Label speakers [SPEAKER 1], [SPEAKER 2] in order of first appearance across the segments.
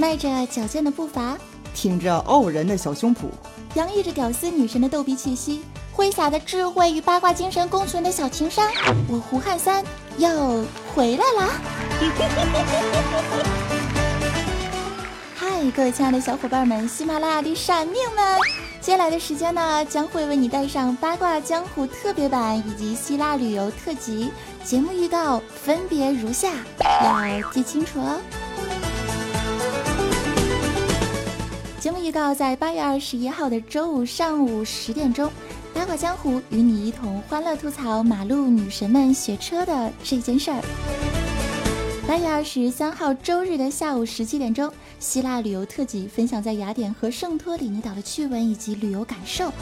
[SPEAKER 1] 迈着矫健的步伐，
[SPEAKER 2] 挺着傲人的小胸脯，
[SPEAKER 1] 洋溢着屌丝女神的逗逼气息，挥洒的智慧与八卦精神共存的小情商，我胡汉三又回来啦！嗨，各位亲爱的小伙伴们，喜马拉雅的闪命们，接下来的时间呢，将会为你带上八卦江湖特别版以及希腊旅游特辑节目预告，分别如下，要记清楚哦。节目预告在八月二十一号的周五上午十点钟，八卦江湖与你一同欢乐吐槽马路女神们学车的这件事儿。八月二十三号周日的下午十七点钟，希腊旅游特辑分享在雅典和圣托里尼岛的趣闻以及旅游感受。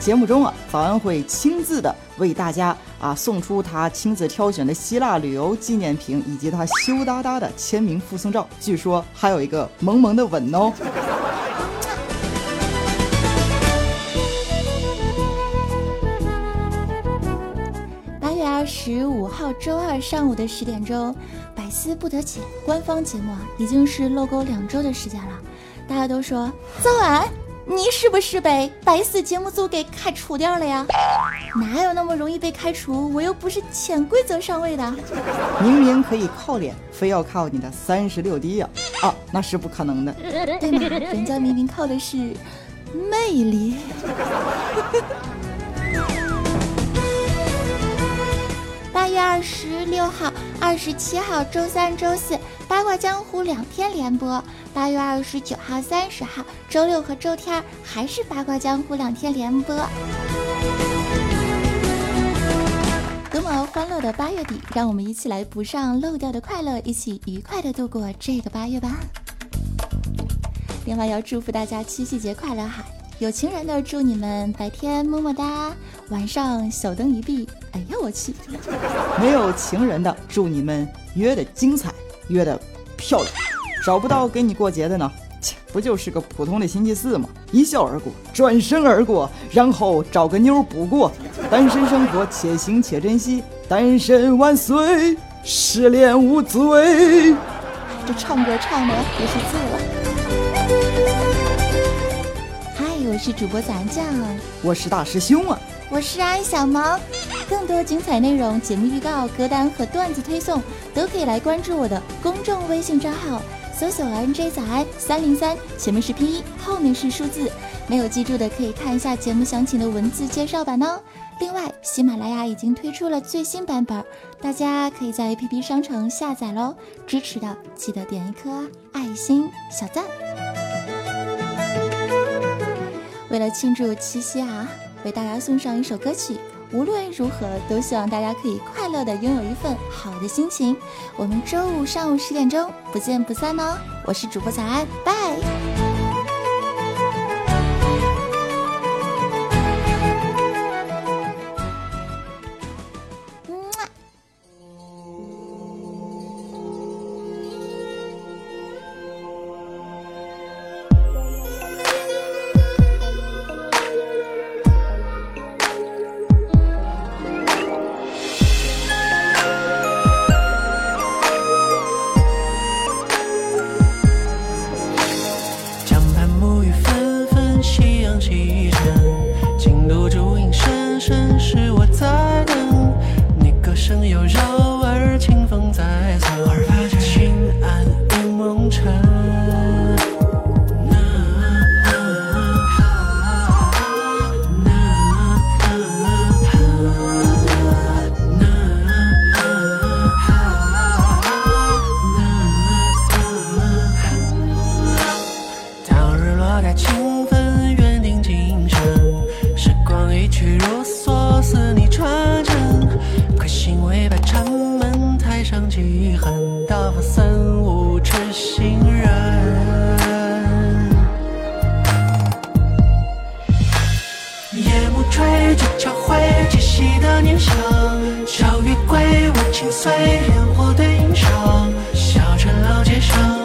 [SPEAKER 2] 节目中啊，早安会亲自的为大家啊送出他亲自挑选的希腊旅游纪念品，以及他羞答答的签名附送照，据说还有一个萌萌的吻哦。
[SPEAKER 1] 十五号周二上午的十点钟，百思不得解官方节目啊，已经是漏钩两周的时间了。大家都说早安，你是不是被百思节目组给开除掉了呀？哪有那么容易被开除？我又不是潜规则上位的。
[SPEAKER 2] 明明可以靠脸，非要靠你的三十六 D 呀？啊，那是不可能的，对
[SPEAKER 1] 吗？人家明明靠的是魅力。八月二十六号、二十七号周三、周四八卦江湖两天连播。八月二十九号、三十号周六和周天还是八卦江湖两天连播。多么欢乐的八月底，让我们一起来补上漏掉的快乐，一起愉快的度过这个八月吧。另外要祝福大家七夕节快乐哈！有情人的祝你们白天么么哒，晚上小灯一闭。哎呀，我去！
[SPEAKER 2] 没有情人的，祝你们约的精彩，约的漂亮。找不到给你过节的呢，切，不就是个普通的星期四吗？一笑而过，转身而过，然后找个妞补过。单身生活，且行且珍惜。单身万岁，失恋无罪。
[SPEAKER 1] 这唱歌唱的也是醉了。我是主播咱酱，
[SPEAKER 2] 我是大师兄啊。
[SPEAKER 1] 我是安小萌，更多精彩内容、节目预告、歌单和段子推送，都可以来关注我的公众微信账号，搜索 “nj 早安三零三”，前面是拼音，后面是数字。没有记住的可以看一下节目详情的文字介绍版哦。另外，喜马拉雅已经推出了最新版本，大家可以在 APP 商城下载喽。支持的记得点一颗爱心小赞。为了庆祝七夕啊！为大家送上一首歌曲，无论如何，都希望大家可以快乐的拥有一份好的心情。我们周五上午十点钟不见不散哦！我是主播早安，拜。
[SPEAKER 3] 柔儿清风在侧耳，听暗夜蒙尘。唱起一曲《大发三五痴心人》，夜幕垂，竹桥回，七夕的念想，小雨归，我轻碎，烟火对影上，小城老街上。